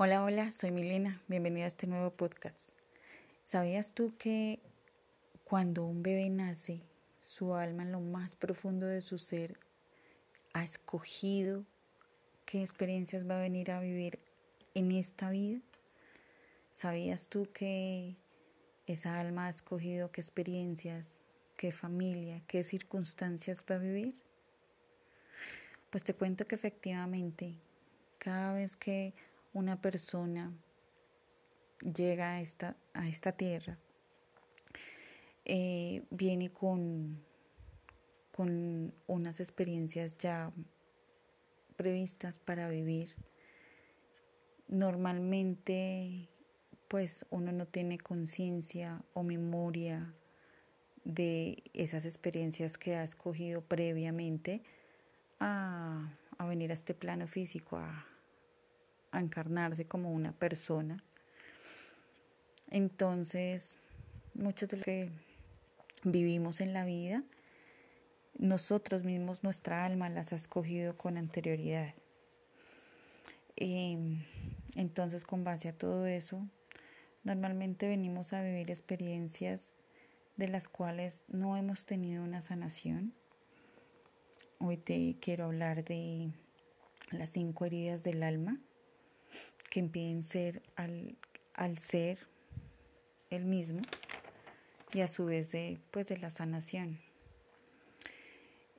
Hola, hola, soy Milena. Bienvenida a este nuevo podcast. ¿Sabías tú que cuando un bebé nace, su alma en lo más profundo de su ser ha escogido qué experiencias va a venir a vivir en esta vida? ¿Sabías tú que esa alma ha escogido qué experiencias, qué familia, qué circunstancias va a vivir? Pues te cuento que efectivamente, cada vez que una persona llega a esta, a esta tierra, eh, viene con, con unas experiencias ya previstas para vivir. Normalmente, pues uno no tiene conciencia o memoria de esas experiencias que ha escogido previamente a, a venir a este plano físico, a, encarnarse como una persona. Entonces, muchas de las que vivimos en la vida, nosotros mismos, nuestra alma las ha escogido con anterioridad. Em, entonces, con base a todo eso, normalmente venimos a vivir experiencias de las cuales no hemos tenido una sanación. Hoy te quiero hablar de las cinco heridas del alma que impiden ser al, al ser el mismo y a su vez de, pues, de la sanación.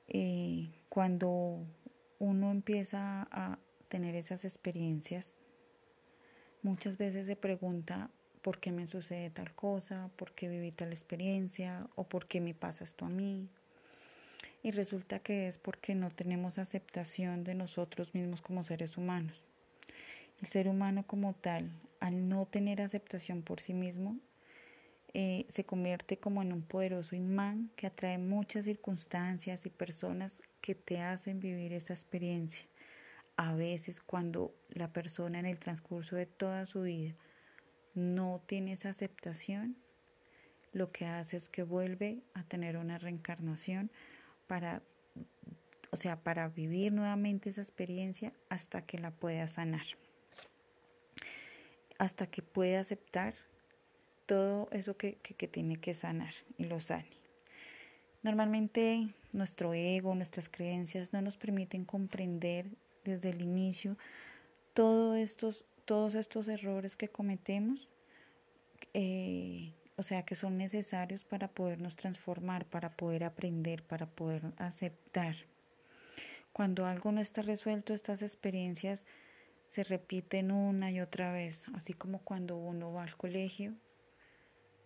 Eh, cuando uno empieza a tener esas experiencias, muchas veces se pregunta por qué me sucede tal cosa, por qué viví tal experiencia o por qué me pasa esto a mí. Y resulta que es porque no tenemos aceptación de nosotros mismos como seres humanos. El ser humano como tal, al no tener aceptación por sí mismo, eh, se convierte como en un poderoso imán que atrae muchas circunstancias y personas que te hacen vivir esa experiencia. A veces cuando la persona en el transcurso de toda su vida no tiene esa aceptación, lo que hace es que vuelve a tener una reencarnación para, o sea, para vivir nuevamente esa experiencia hasta que la pueda sanar hasta que pueda aceptar todo eso que, tiene que sanar y lo sane. Normalmente nuestro ego, nuestras creencias no nos permiten comprender desde el inicio todos estos, todos estos errores que cometemos, eh, o sea, que son necesarios para podernos transformar, para poder aprender, para poder aceptar. Cuando algo no está resuelto, estas experiencias se repiten una y otra vez, así como cuando uno va al colegio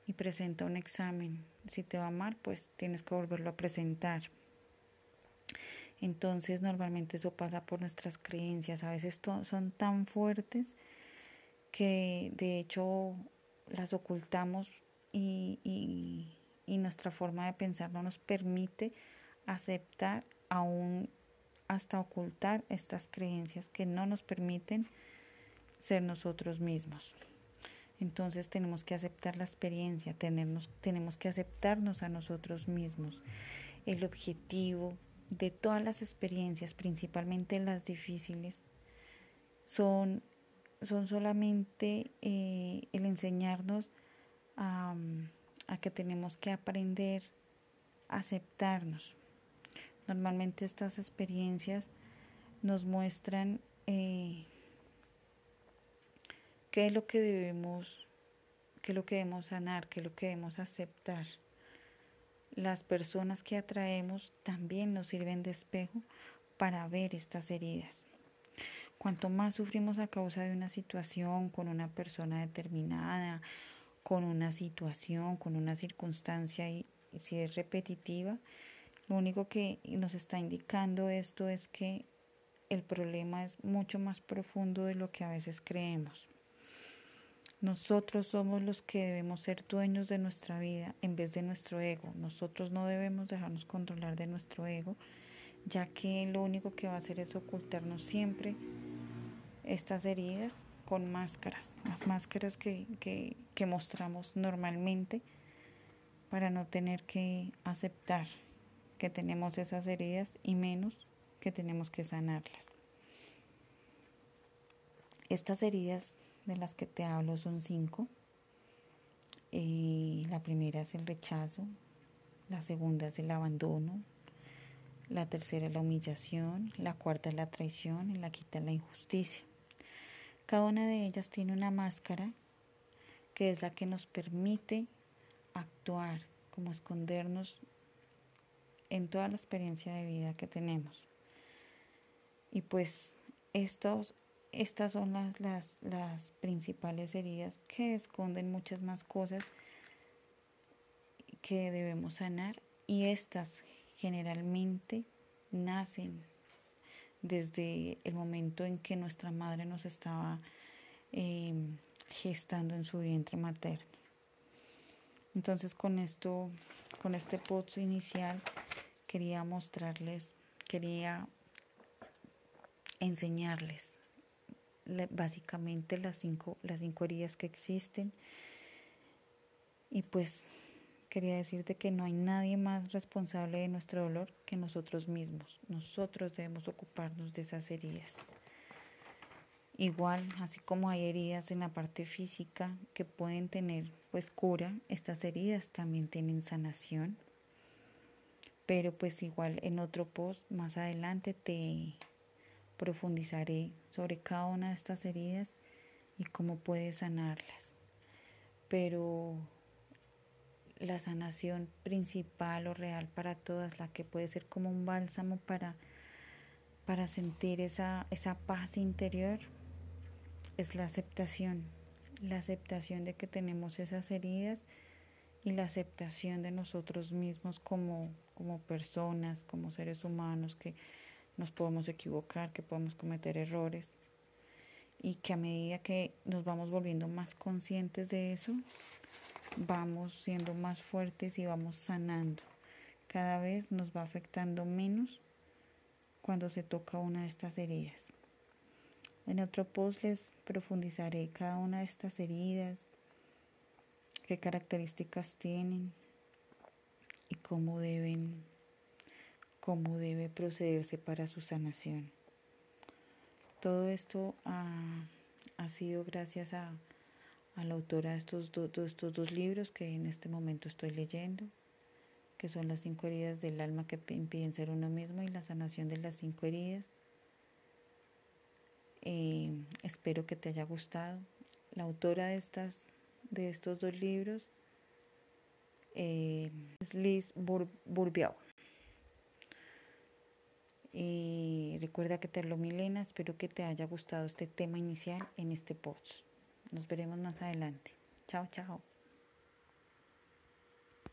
y presenta un examen. Si te va mal, pues tienes que volverlo a presentar. Entonces normalmente eso pasa por nuestras creencias. A veces son tan fuertes que de hecho las ocultamos y, y nuestra forma de pensar no nos permite aceptar aún hasta ocultar estas creencias que no nos permiten ser nosotros mismos. Entonces tenemos que aceptar la experiencia, tenemos, que aceptarnos a nosotros mismos. El objetivo de todas las experiencias, principalmente las difíciles, son, son solamente eh, el enseñarnos a, a que tenemos que aprender a aceptarnos, Normalmente estas experiencias nos muestran eh, qué es lo que debemos, qué es lo que debemos sanar, qué es lo que debemos aceptar. Las personas que atraemos también nos sirven de espejo para ver estas heridas. Cuanto más sufrimos a causa de una situación con una persona determinada, con una situación, con una circunstancia y si es repetitiva, lo único que nos está indicando esto es que el problema es mucho más profundo de lo que a veces creemos. Nosotros somos los que debemos ser dueños de nuestra vida en vez de nuestro ego. Nosotros no debemos dejarnos controlar de nuestro ego, ya que lo único que va a hacer es ocultarnos siempre estas heridas con máscaras, las máscaras que, que, que mostramos normalmente para no tener que aceptar que tenemos esas heridas y menos que tenemos que sanarlas. Estas heridas de las que te hablo son cinco. Eh, la primera es el rechazo, la segunda es el abandono, la tercera es la humillación, la cuarta es la traición y la quinta la injusticia. Cada una de ellas tiene una máscara que es la que nos permite actuar, como escondernos en toda la experiencia de vida que tenemos. Y pues estos, estas son las, las, las principales heridas que esconden muchas más cosas que debemos sanar y estas generalmente nacen desde el momento en que nuestra madre nos estaba em, gestando en su vientre materno. Entonces con esto, con este post inicial, quería mostrarles, quería enseñarles básicamente las cinco, las cinco heridas que existen. Y pues quería decirte que no hay nadie más responsable de nuestro dolor que nosotros mismos. Nosotros debemos ocuparnos de esas heridas. Igual, así como hay heridas en la parte física que pueden tener pues cura, estas heridas también tienen sanación. Pero pues igual en otro post más adelante te profundizaré sobre cada una de estas heridas y cómo puedes sanarlas. Pero la sanación principal o real para todas, la que puede ser como un bálsamo para, para sentir esa, esa paz interior, es la aceptación. La aceptación de que tenemos esas heridas y la aceptación de nosotros mismos como, como personas, como seres humanos, que nos podemos equivocar, que podemos cometer errores y que a medida que nos vamos volviendo más conscientes de eso, vamos siendo más fuertes y vamos sanando. Cada vez nos va afectando menos cuando se toca una de estas heridas. En otro post les profundizaré cada una de estas heridas, qué características tienen y cómo deben cómo debe procederse para su sanación. Todo esto ha, sido gracias a, la autora de estos, estos dos libros que en este momento estoy leyendo, que son las cinco heridas del alma que impiden ser uno mismo y la sanación de las cinco heridas. Eh, espero que te haya gustado. La autora de, estas, de estos dos libros eh, es Liz Burbiao. Y recuerda que te lo Milena, espero que te haya gustado este tema inicial en este post. Nos veremos más adelante. Chao, chao.